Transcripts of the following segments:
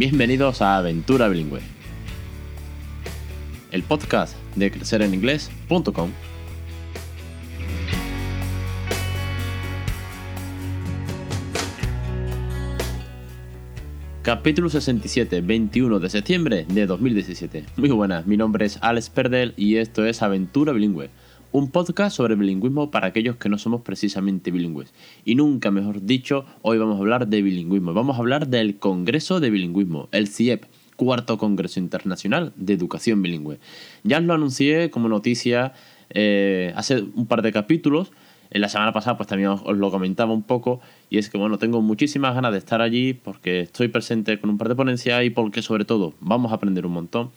Bienvenidos a Aventura Bilingüe, el podcast de crecereninglés.com. Capítulo 67, 21 de septiembre de 2017. Muy buenas, mi nombre es Alex Perdel y esto es Aventura Bilingüe, un podcast sobre bilingüismo para aquellos que no somos precisamente bilingües. Y nunca mejor dicho, hoy vamos a hablar de bilingüismo. Vamos a hablar del Congreso de Bilingüismo, el CIEP, cuarto Congreso Internacional de Educación Bilingüe. Ya os lo anuncié como noticia eh, hace un par de capítulos. En la semana pasada pues también os, lo comentaba un poco y es que bueno, tengo muchísimas ganas de estar allí porque estoy presente con un par de ponencias y porque sobre todo vamos a aprender un montón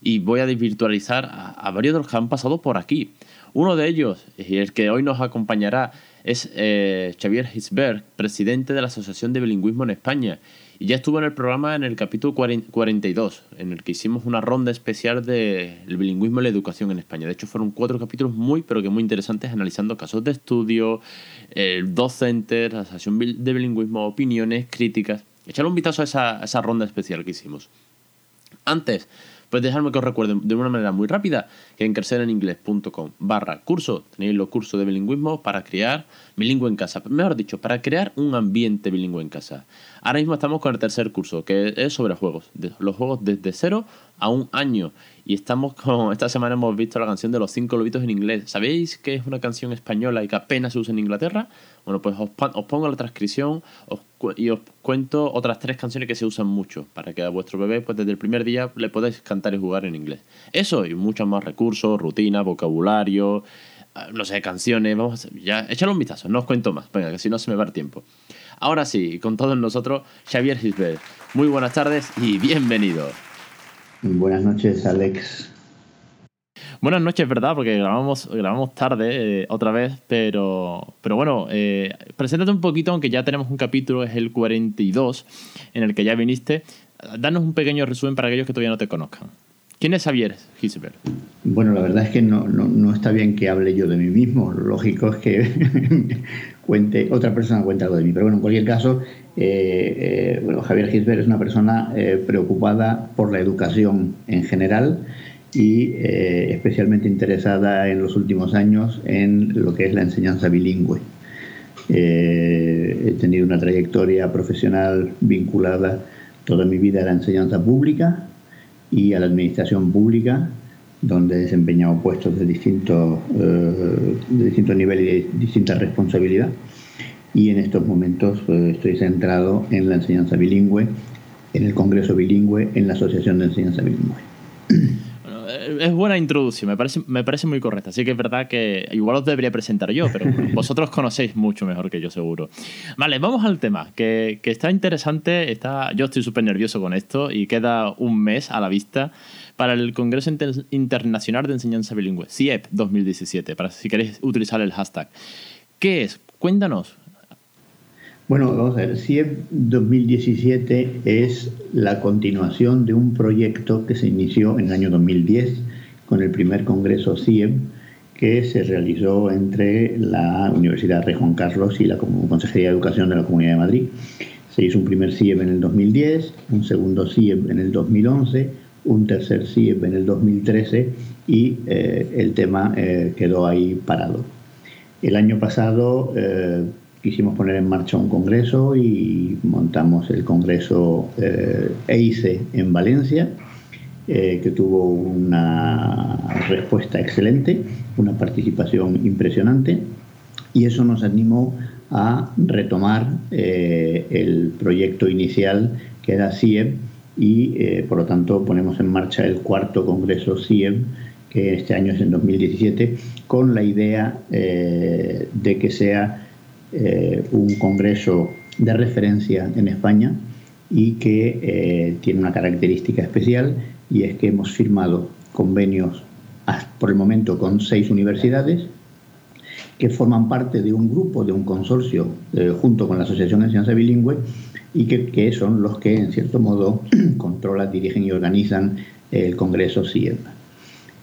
y voy a desvirtualizar a, varios de los que han pasado por aquí. Uno de ellos, y el que hoy nos acompañará, es eh, Xavier Hisberg, presidente de la Asociación de Bilingüismo en España. Y ya estuvo en el programa en el capítulo 42, en el que hicimos una ronda especial del bilingüismo y la educación en España. De hecho, fueron cuatro capítulos muy, pero que muy interesantes, analizando casos de estudio, docentes, Asociación de Bilingüismo, opiniones, críticas. Echar un vistazo a esa, a esa ronda especial que hicimos. Antes, pues dejadme que os recuerde de una manera muy rápida que en crecereninglés.com barra curso tenéis los cursos de bilingüismo para crear bilingüe en casa. Mejor dicho, para crear un ambiente bilingüe en casa. Ahora mismo estamos con el tercer curso, que es sobre juegos. Los juegos desde cero a un año. Y estamos con. Esta semana hemos visto la canción de los cinco lobitos en inglés. ¿Sabéis que es una canción española y que apenas se usa en Inglaterra? Bueno, pues os, pongo la transcripción y os cuento otras tres canciones que se usan mucho para que a vuestro bebé, pues desde el primer día, le podáis cantar y jugar en inglés. Eso y muchos más recursos, rutina, vocabulario, ah, no sé, canciones. Vamos, a, ya, échale un vistazo, no os cuento más, venga, que si no se me va el tiempo. Ahora sí, con todos nosotros, Xavier Gisbert. Muy buenas tardes y bienvenido. Buenas noches, Alex. Buenas noches, ¿verdad? Porque grabamos, grabamos tarde eh, otra vez, pero, pero bueno, eh, preséntate un poquito, aunque ya tenemos un capítulo, es el 42, en el que ya viniste. Danos un pequeño resumen para aquellos que todavía no te conozcan. ¿Quién es Xavier Gisbert? Bueno, la verdad es que no, no, está bien que hable yo de mí mismo. Lo lógico es que cuente, otra persona cuente algo de mí. Pero bueno, en cualquier caso, eh, eh, bueno, Javier Gisbert es una persona eh, preocupada por la educación en general y especialmente interesada en los últimos años en lo que es la enseñanza bilingüe. he tenido una trayectoria profesional vinculada toda mi vida a la enseñanza pública y a la administración pública, donde he desempeñado puestos de distintos, eh, de distintos niveles y de distinta responsabilidad. Y en estos momentos pues, estoy centrado en la enseñanza bilingüe, en el Congreso Bilingüe, en la Asociación de Enseñanza Bilingüe. Es buena introducción, me parece, me parece muy correcta. Así que es verdad que igual os debería presentar yo, pero vosotros conocéis mucho mejor que yo, seguro. Vale, vamos al tema, que, que está interesante. Está, yo estoy súper nervioso con esto y queda un mes a la vista para el Congreso Internacional de Enseñanza Bilingüe, CIEP 2017, para si queréis utilizar el hashtag. ¿Qué es? Cuéntanos, bueno, vamos a ver, CIEP 2017 es la continuación de un proyecto que se inició en el año 2010 con el primer Congreso CIEP que se realizó entre la Universidad Rey Juan Carlos y la Consejería de Educación de la Comunidad de Madrid. Se hizo un primer CIEP en el 2010, un segundo CIEP en el 2011, un tercer CIEP en el 2013 y eh, el tema eh, quedó ahí parado. El año pasado eh, quisimos poner en marcha un congreso y montamos el congreso eh, EICE en Valencia, eh, que tuvo una respuesta excelente, una participación impresionante y eso nos animó a retomar eh, el proyecto inicial que era CIEM y eh, por lo tanto ponemos en marcha el cuarto congreso CIEM que este año es en 2017 con la idea de que sea eh, un congreso de referencia en España y que eh, tiene una característica especial y es que hemos firmado convenios por el momento con seis universidades que forman parte de un grupo, de un consorcio, eh, junto con la Asociación de Enseñanza Bilingüe, y que, que, son los que, en cierto modo, controlan, dirigen y organizan el Congreso CIEP.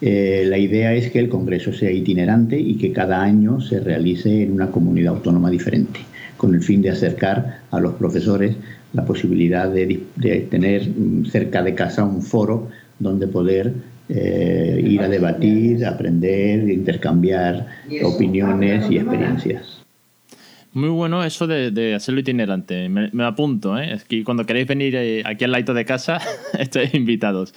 Eh, la idea es que el Congreso sea itinerante y que cada año se realice en una comunidad autónoma diferente, con el fin de acercar a los profesores la posibilidad de, tener mm, cerca de casa un foro donde poder eh, ir a debatir, aprender, intercambiar opiniones y experiencias. Muy bueno eso de, hacerlo itinerante. Me, apunto, ¿eh? Es que cuando queréis venir eh, aquí al lado de casa, estáis invitados.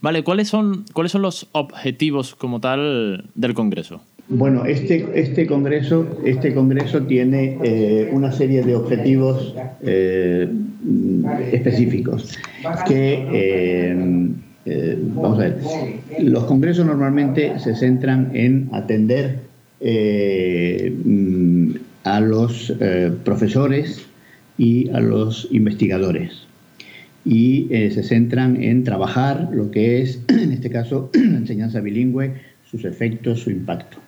Vale, ¿cuáles son, ¿cuáles son los objetivos como tal del Congreso? Bueno, este, este, congreso, este congreso tiene eh, una serie de objetivos eh, específicos que, eh, vamos a ver, los congresos normalmente se centran en atender a los profesores y a los investigadores y se centran en trabajar lo que es, en este caso, la enseñanza bilingüe, sus efectos, su impacto.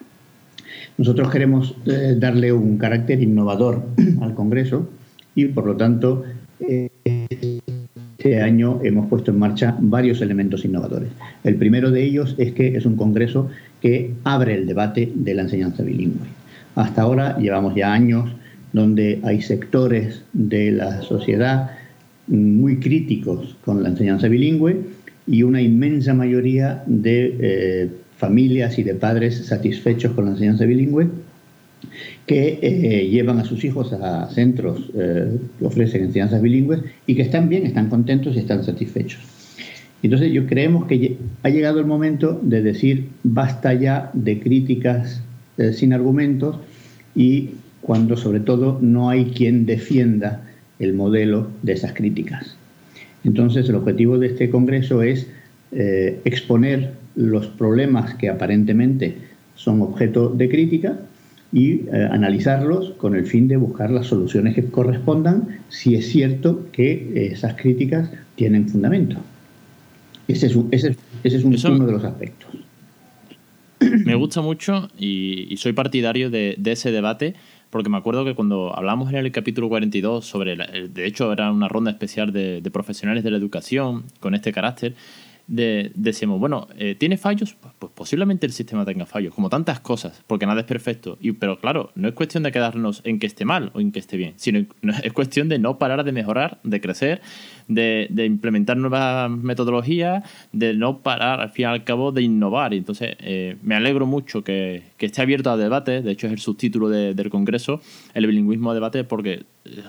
Nosotros queremos eh, darle un carácter innovador al Congreso y, por lo tanto, este año hemos puesto en marcha varios elementos innovadores. El primero de ellos es que es un Congreso que abre el debate de la enseñanza bilingüe. Hasta ahora llevamos ya años donde hay sectores de la sociedad muy críticos con la enseñanza bilingüe y una inmensa mayoría de eh, familias y de padres satisfechos con la enseñanza bilingüe que eh, llevan a sus hijos a centros eh, que ofrecen enseñanzas bilingües y que están bien, están contentos y están satisfechos. Entonces yo creemos que ha llegado el momento de decir basta ya de críticas sin argumentos y cuando sobre todo no hay quien defienda el modelo de esas críticas. Entonces el objetivo de este Congreso es exponer los problemas que aparentemente son objeto de crítica y eh, analizarlos con el fin de buscar las soluciones que correspondan si es cierto que esas críticas tienen fundamento. Ese es, ese, es uno de los aspectos. Me gusta mucho y, soy partidario de, ese debate porque me acuerdo que cuando hablamos en el capítulo 42 sobre, de hecho era una ronda especial de, de profesionales de la educación con este carácter, decimos, bueno, ¿tiene fallos? Pues, pues, posiblemente el sistema tenga fallos, como tantas cosas, porque nada es perfecto. Y, pero claro, no es cuestión de quedarnos en que esté mal o en que esté bien, sino es cuestión de no parar de mejorar, de crecer, de, implementar nuevas metodologías, de no parar al fin y al cabo de innovar. Y entonces eh, me alegro mucho que, esté abierto a debate, de hecho es el subtítulo del Congreso, el bilingüismo a debate, porque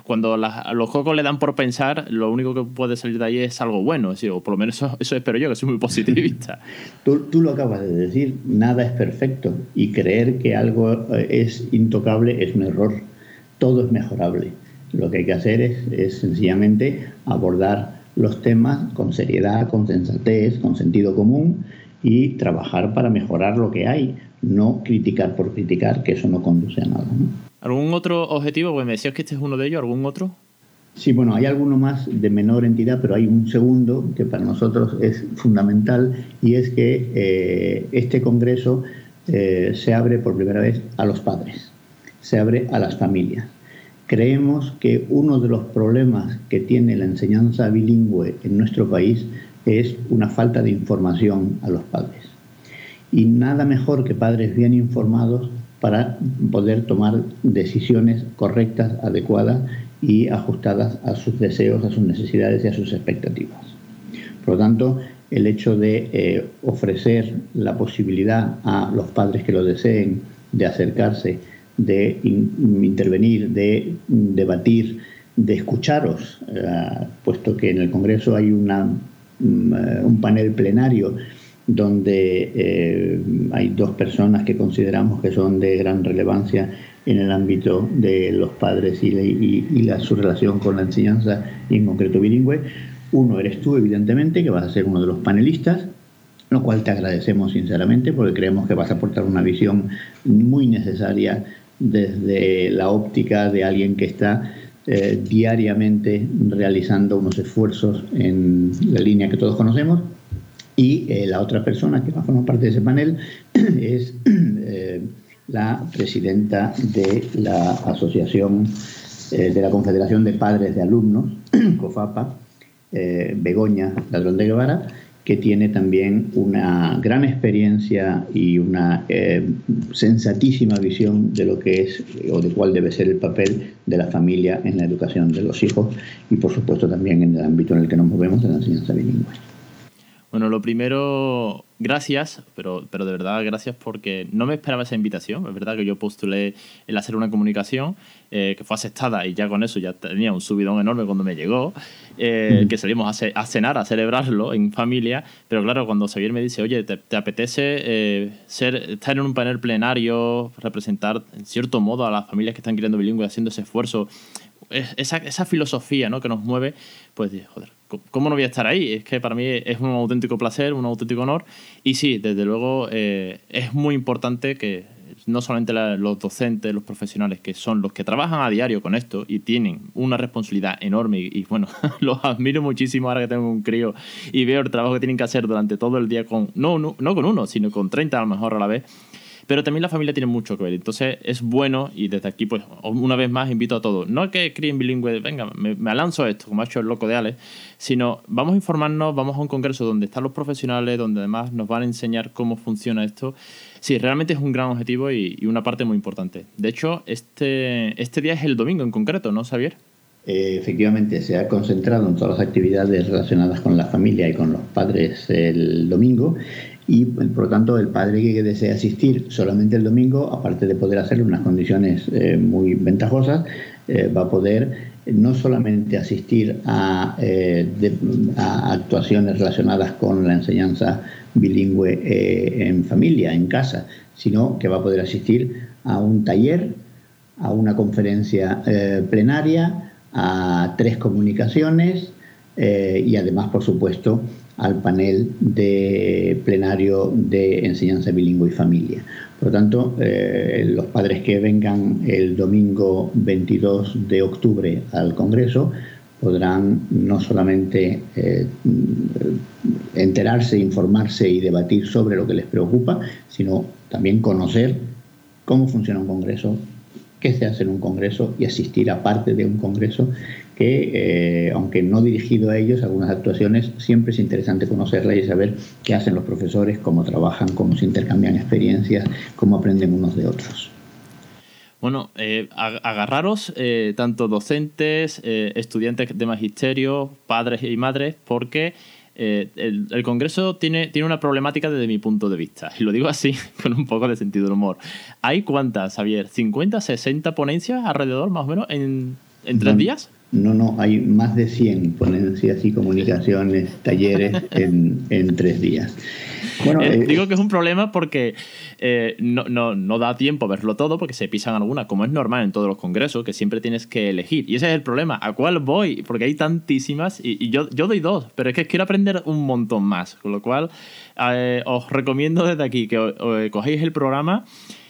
cuando los juegos le dan por pensar, lo único que puede salir de ahí es algo bueno, o por lo menos eso, espero yo, que soy muy positivista. tú, tú, lo acabas de decir, nada es perfecto y creer que algo eh, es intocable es un error, todo es mejorable. Lo que hay que hacer es, es sencillamente abordar los temas con seriedad, con sensatez, con sentido común y trabajar para mejorar lo que hay, no criticar por criticar, que eso no conduce a nada. ¿no? ¿Algún otro objetivo? Pues me decías que este es uno de ellos, ¿algún otro? Sí, bueno, hay alguno más de menor entidad, pero hay un segundo que para nosotros es fundamental y es que eh, este Congreso eh, se abre por primera vez a los padres, se abre a las familias. Creemos que uno de los problemas que tiene la enseñanza bilingüe en nuestro país es una falta de información a los padres. Y nada mejor que padres bien informados para poder tomar decisiones correctas, adecuadas y ajustadas a sus deseos, a sus necesidades y a sus expectativas. Por lo tanto, el hecho de eh, ofrecer la posibilidad a los padres que lo deseen de acercarse, de intervenir, de debatir, de escucharos, eh, puesto que en el Congreso hay una, mm, un panel plenario donde eh, hay dos personas que consideramos que son de gran relevancia en el ámbito de los padres y, su relación con la enseñanza y en concreto bilingüe. Uno eres tú, evidentemente, que vas a ser uno de los panelistas, lo cual te agradecemos sinceramente porque creemos que vas a aportar una visión muy necesaria desde la óptica de alguien que está eh, diariamente realizando unos esfuerzos en la línea que todos conocemos. Y eh, la otra persona que va a formar parte de ese panel es eh, la presidenta de la Asociación de la Confederación de Padres de Alumnos, COFAPA, Begoña Ladrón de Guevara, que tiene también una gran experiencia y una eh, sensatísima visión de lo que es o de cuál debe ser el papel de la familia en la educación de los hijos y por supuesto también en el ámbito en el que nos movemos de la enseñanza bilingüe. Bueno, lo primero, gracias, pero, pero de verdad gracias porque no me esperaba esa invitación. Es verdad que yo postulé el hacer una comunicación eh, que fue aceptada y ya con eso ya tenía un subidón enorme cuando me llegó, eh, que salimos a, cenar, a celebrarlo en familia, pero claro, cuando Xavier me dice, oye, ¿te, apetece eh, ser, estar en un panel plenario, representar en cierto modo a las familias que están creando bilingüe haciendo ese esfuerzo? Esa, esa filosofía ¿no? que nos mueve, pues joder, ¿cómo no voy a estar ahí? Es que para mí es un auténtico placer, un auténtico honor. Y sí, desde luego eh, es muy importante que no solamente los docentes, los profesionales, que son los que trabajan a diario con esto y tienen una responsabilidad enorme, y, bueno, los admiro muchísimo ahora que tengo un crío y veo el trabajo que tienen que hacer durante todo el día con, no, no, no con uno, sino con 30 a lo mejor a la vez pero también la familia tiene mucho que ver. Entonces es bueno y desde aquí, pues una vez más invito a todos, no que críen bilingüe, venga, me, me lanzo esto, como ha hecho el loco de Alex, sino vamos a informarnos, vamos a un congreso donde están los profesionales, donde además nos van a enseñar cómo funciona esto. Sí, realmente es un gran objetivo y, una parte muy importante. De hecho, este, este día es el domingo en concreto, ¿no, Xavier? Eh, efectivamente, se ha concentrado en todas las actividades relacionadas con la familia y con los padres el domingo y por lo tanto el padre que desee asistir solamente el domingo, aparte de poder hacerlo en unas condiciones eh, muy ventajosas, eh, va a poder no solamente asistir a, eh, a, actuaciones relacionadas con la enseñanza bilingüe en familia, en casa, sino que va a poder asistir a un taller, a una conferencia plenaria, a tres comunicaciones y además, por supuesto, al panel de plenario de enseñanza bilingüe y familia. Por lo tanto, eh, los padres que vengan el domingo 22 de octubre al Congreso podrán no solamente eh, enterarse, informarse y debatir sobre lo que les preocupa, sino también conocer cómo funciona un Congreso, qué se hace en un Congreso y asistir a parte de un Congreso que, eh, aunque no dirigido a ellos, algunas actuaciones, siempre es interesante conocerlas y saber qué hacen los profesores, cómo trabajan, cómo se intercambian experiencias, cómo aprenden unos de otros. Bueno, eh, agarraros eh, tanto docentes, estudiantes de magisterio, padres y madres, porque el, el, Congreso tiene, tiene una problemática desde mi punto de vista. Y lo digo así, con un poco de sentido del humor. ¿Hay cuántas, Javier? ¿50, 60 ponencias alrededor, más o menos, en, en tres días? No, no, hay más de 100 ponencias y comunicaciones, talleres en, en tres días. Bueno, eh, eh, digo que es un problema porque eh, no, no, no, da tiempo a verlo todo porque se pisan algunas, como es normal en todos los congresos, que siempre tienes que elegir. Y ese es el problema. ¿A cuál voy? Porque hay tantísimas y, yo, yo doy dos, pero es que quiero aprender un montón más. Con lo cual, os recomiendo desde aquí que cogéis el programa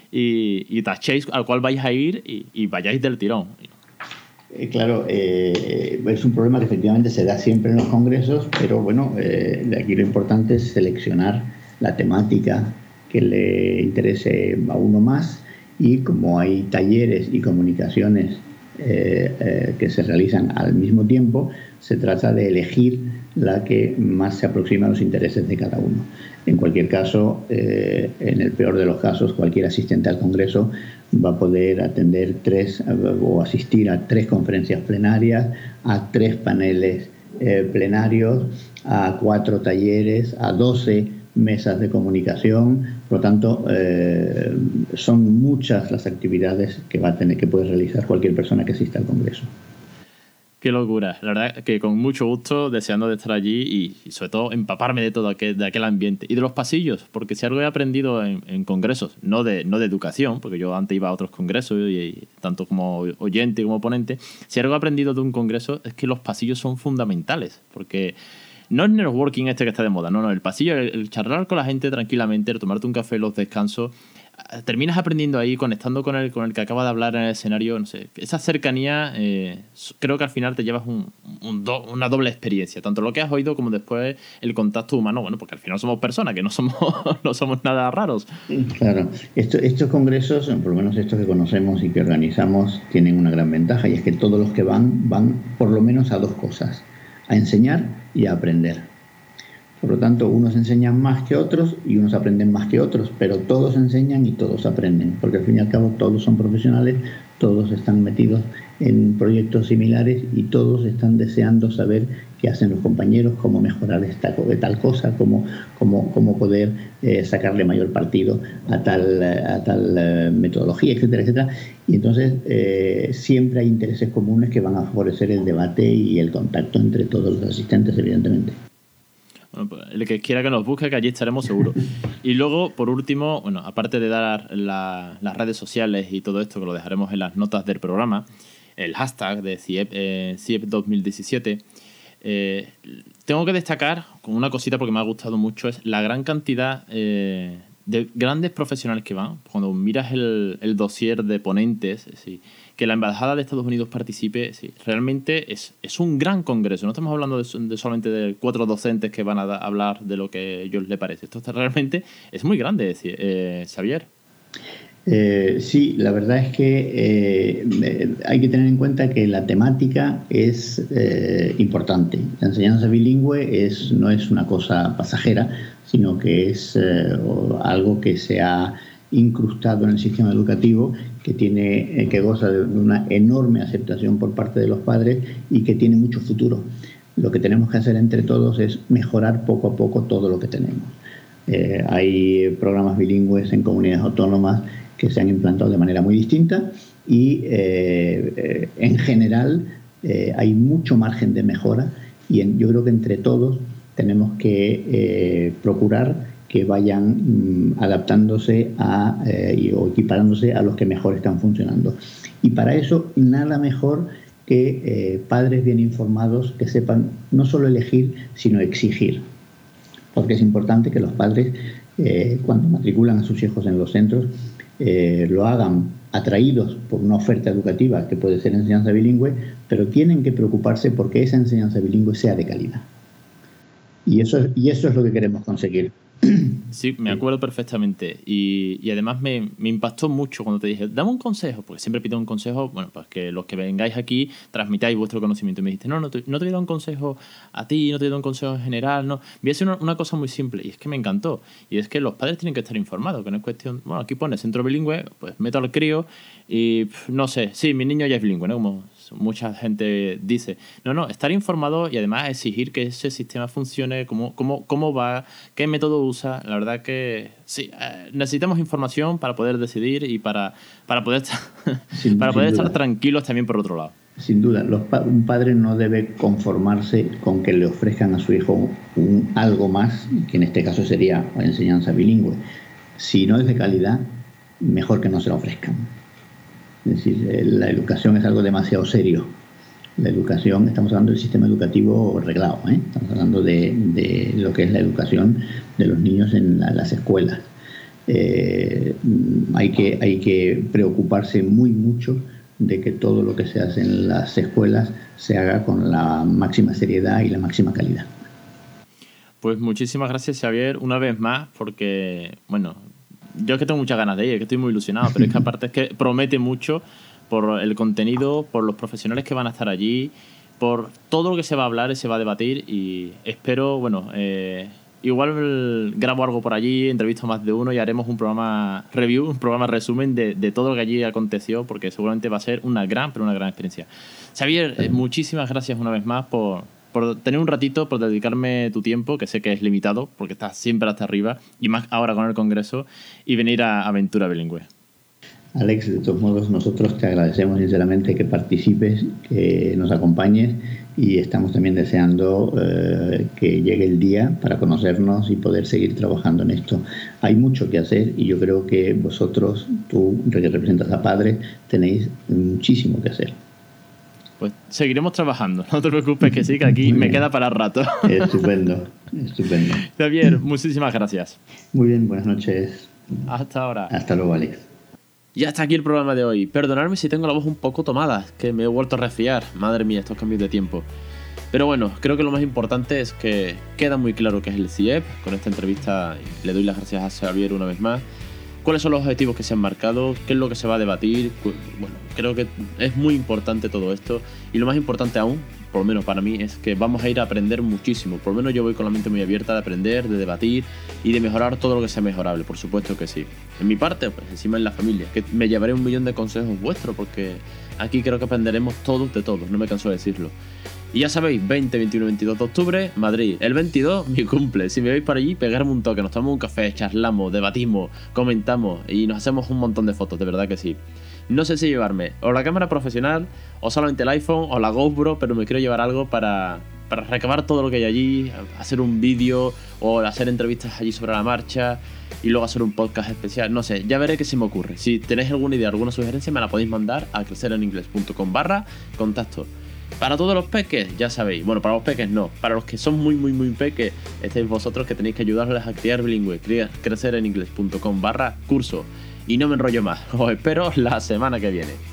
y, y tachéis al cual vais a ir y, y vayáis del tirón. Eh, claro, eh, es un problema que efectivamente se da siempre en los congresos, pero bueno, eh, aquí lo importante es seleccionar la temática que le interese a uno más y como hay talleres y comunicaciones que se realizan al mismo tiempo, se trata de elegir la que más se aproxima a los intereses de cada uno. En cualquier caso, en el peor de los casos, cualquier asistente al Congreso va a poder atender tres o asistir a tres conferencias plenarias, a tres paneles eh, plenarios, a cuatro talleres, a doce mesas de comunicación. Por lo tanto, eh, son muchas las actividades que va a tener que puede realizar cualquier persona que asista al Congreso. Qué locura. La verdad que con mucho gusto, deseando de estar allí y, sobre todo empaparme de todo aquel, de aquel ambiente. Y de los pasillos, porque si algo he aprendido en, congresos, no de, no de educación, porque yo antes iba a otros congresos, y, tanto como oyente como ponente, si algo he aprendido de un congreso es que los pasillos son fundamentales, porque no es networking este que está de moda, no, no, el pasillo, el, charlar con la gente tranquilamente, el tomarte un café, los descansos, terminas aprendiendo ahí, conectando con el, con el que acaba de hablar en el escenario, no sé, esa cercanía eh, creo que al final te llevas un, una doble experiencia, tanto lo que has oído como después el contacto humano, bueno, porque al final somos personas, que no somos, no somos nada raros. Claro, estos congresos, por lo menos estos que conocemos y que organizamos, tienen una gran ventaja y es que todos los que van van por lo menos a dos cosas, a enseñar y a aprender. Por lo tanto, unos enseñan más que otros y unos aprenden más que otros, pero todos enseñan y todos aprenden, porque al fin y al cabo todos son profesionales, todos están metidos en proyectos similares y todos están deseando saber qué hacen los compañeros, cómo mejorar esta, tal cosa, cómo, cómo, cómo poder eh, sacarle mayor partido a tal, a tal eh, metodología, etcétera, etcétera. Y entonces eh, siempre hay intereses comunes que van a favorecer el debate y el contacto entre todos los asistentes, evidentemente. Bueno, pues, el que quiera que nos busque, que allí estaremos seguros. Y luego, por último, bueno, aparte de dar las redes sociales y todo esto, que lo dejaremos en las notas del programa, el hashtag de CIEP, 2017, eh, eh, tengo que destacar con una cosita porque me ha gustado mucho, es la gran cantidad eh, de grandes profesionales que van. Cuando miras el, el dossier de ponentes, sí, que la Embajada de Estados Unidos participe, sí, realmente es, es un gran congreso. No estamos hablando de, solamente de cuatro docentes que van a hablar de lo que a ellos les parece. Esto realmente es muy grande, eh, Xavier. Eh, sí, la verdad es que eh, hay que tener en cuenta que la temática es importante. La enseñanza bilingüe es, no es una cosa pasajera, sino que es algo que se ha incrustado en el sistema educativo que tiene eh, que goza de una enorme aceptación por parte de los padres y que tiene mucho futuro. Lo que tenemos que hacer entre todos es mejorar poco a poco todo lo que tenemos. Eh, hay programas bilingües en comunidades autónomas que se han implantado de manera muy distinta y eh, en general hay mucho margen de mejora y yo creo que entre todos tenemos que procurar que vayan mm, adaptándose a, eh, o equiparándose a los que mejor están funcionando. Y para eso, nada mejor que eh, padres bien informados que sepan no solo elegir, sino exigir. Porque es importante que los padres, eh, cuando matriculan a sus hijos en los centros, lo hagan atraídos por una oferta educativa que puede ser enseñanza bilingüe, pero tienen que preocuparse porque esa enseñanza bilingüe sea de calidad. Y eso, y eso es lo que queremos conseguir. Sí, me acuerdo perfectamente. Y, además me, impactó mucho cuando te dije, dame un consejo, porque siempre pido un consejo, bueno, pues que los que vengáis aquí transmitáis vuestro conocimiento. Y me dijiste, no, no te, no te voy a dar un consejo a ti, no te voy a dar un consejo en general, no. Voy a decir una, cosa muy simple, y es que me encantó. Y es que los padres tienen que estar informados, que no es cuestión, bueno, aquí pone centro bilingüe, pues meto al crío y no sé, sí, mi niño ya es bilingüe, ¿no? Como mucha gente dice. No, no, estar informado y además exigir que ese sistema funcione, cómo, cómo, cómo va, qué método usa. La verdad que sí, eh, necesitamos información para poder decidir y para, para poder, para poder estar tranquilos también por otro lado. Sin duda, un padre no debe conformarse con que le ofrezcan a su hijo un, algo más, que en este caso sería enseñanza bilingüe. Si no es de calidad, mejor que no se lo ofrezcan. Es decir, eh, la educación es algo demasiado serio. La educación, estamos hablando del sistema educativo reglado, ¿eh? estamos hablando de, lo que es la educación de los niños en las escuelas. Eh, hay, que, hay que preocuparse muy mucho de que todo lo que se hace en las escuelas se haga con la máxima seriedad y la máxima calidad. Pues muchísimas gracias Xavier una vez más porque, bueno, yo es que tengo muchas ganas de ir, que estoy muy ilusionado, pero es que aparte es que promete mucho por el contenido, por los profesionales que van a estar allí, por todo lo que se va a hablar y se va a debatir y espero, bueno, eh, igual grabo algo por allí, entrevisto más de uno y haremos un programa review, un programa resumen de, de, todo lo que allí aconteció, porque seguramente va a ser una gran, pero una gran experiencia. Xavier, muchísimas gracias una vez más por, por tener un ratito, por dedicarme tu tiempo, que sé que es limitado, porque estás siempre hasta arriba, y más ahora con el Congreso, y venir a Aventura Bilingüe. Alex, de todos modos, nosotros te agradecemos sinceramente que participes, que nos acompañes y estamos también deseando eh, que llegue el día para conocernos y poder seguir trabajando en esto. Hay mucho que hacer y yo creo que vosotros, tú que representas a padres, tenéis muchísimo que hacer pues seguiremos trabajando. No te preocupes que sí, que aquí me queda para rato. Estupendo, estupendo. Javier, muchísimas gracias. Muy bien, buenas noches. Hasta ahora. Hasta luego, Alex. Y hasta aquí el programa de hoy. Perdonadme si tengo la voz un poco tomada, que me he vuelto a resfriar. Madre mía, estos cambios de tiempo. Pero bueno, creo que lo más importante es que queda muy claro que es el CIEP. Con esta entrevista le doy las gracias a Javier una vez más. Cuáles son los objetivos que se han marcado, qué es lo que se va a debatir. Bueno, creo que es muy importante todo esto y lo más importante aún, por lo menos para mí, es que vamos a ir a aprender muchísimo. Por lo menos yo voy con la mente muy abierta de aprender, de debatir y de mejorar todo lo que sea mejorable, por supuesto que sí. En mi parte, pues encima en la familia, que me llevaré un millón de consejos vuestros porque aquí creo que aprenderemos todos de todos, no me canso de decirlo. Y ya sabéis, 20, 21, 22 de octubre, Madrid. El 22, mi cumple. Si me veis por allí, pegarme un toque, nos tomamos un café, charlamos, debatimos, comentamos y nos hacemos un montón de fotos, de verdad que sí. No sé si llevarme o la cámara profesional, o solamente el iPhone, o la GoPro, pero me quiero llevar algo para, para recabar todo lo que hay allí, hacer un vídeo o hacer entrevistas allí sobre la marcha y luego hacer un podcast especial. No sé, ya veré qué se me ocurre. Si tenéis alguna idea, alguna sugerencia, me la podéis mandar a crecereningles.com barra contacto. Para todos los peques, ya sabéis. Bueno, para los peques no. Para los que son muy, muy, muy peques, estáis vosotros que tenéis que ayudarles a criar bilingüe. Crecer en inglés.com barra curso. Y no me enrollo más. Os espero la semana que viene.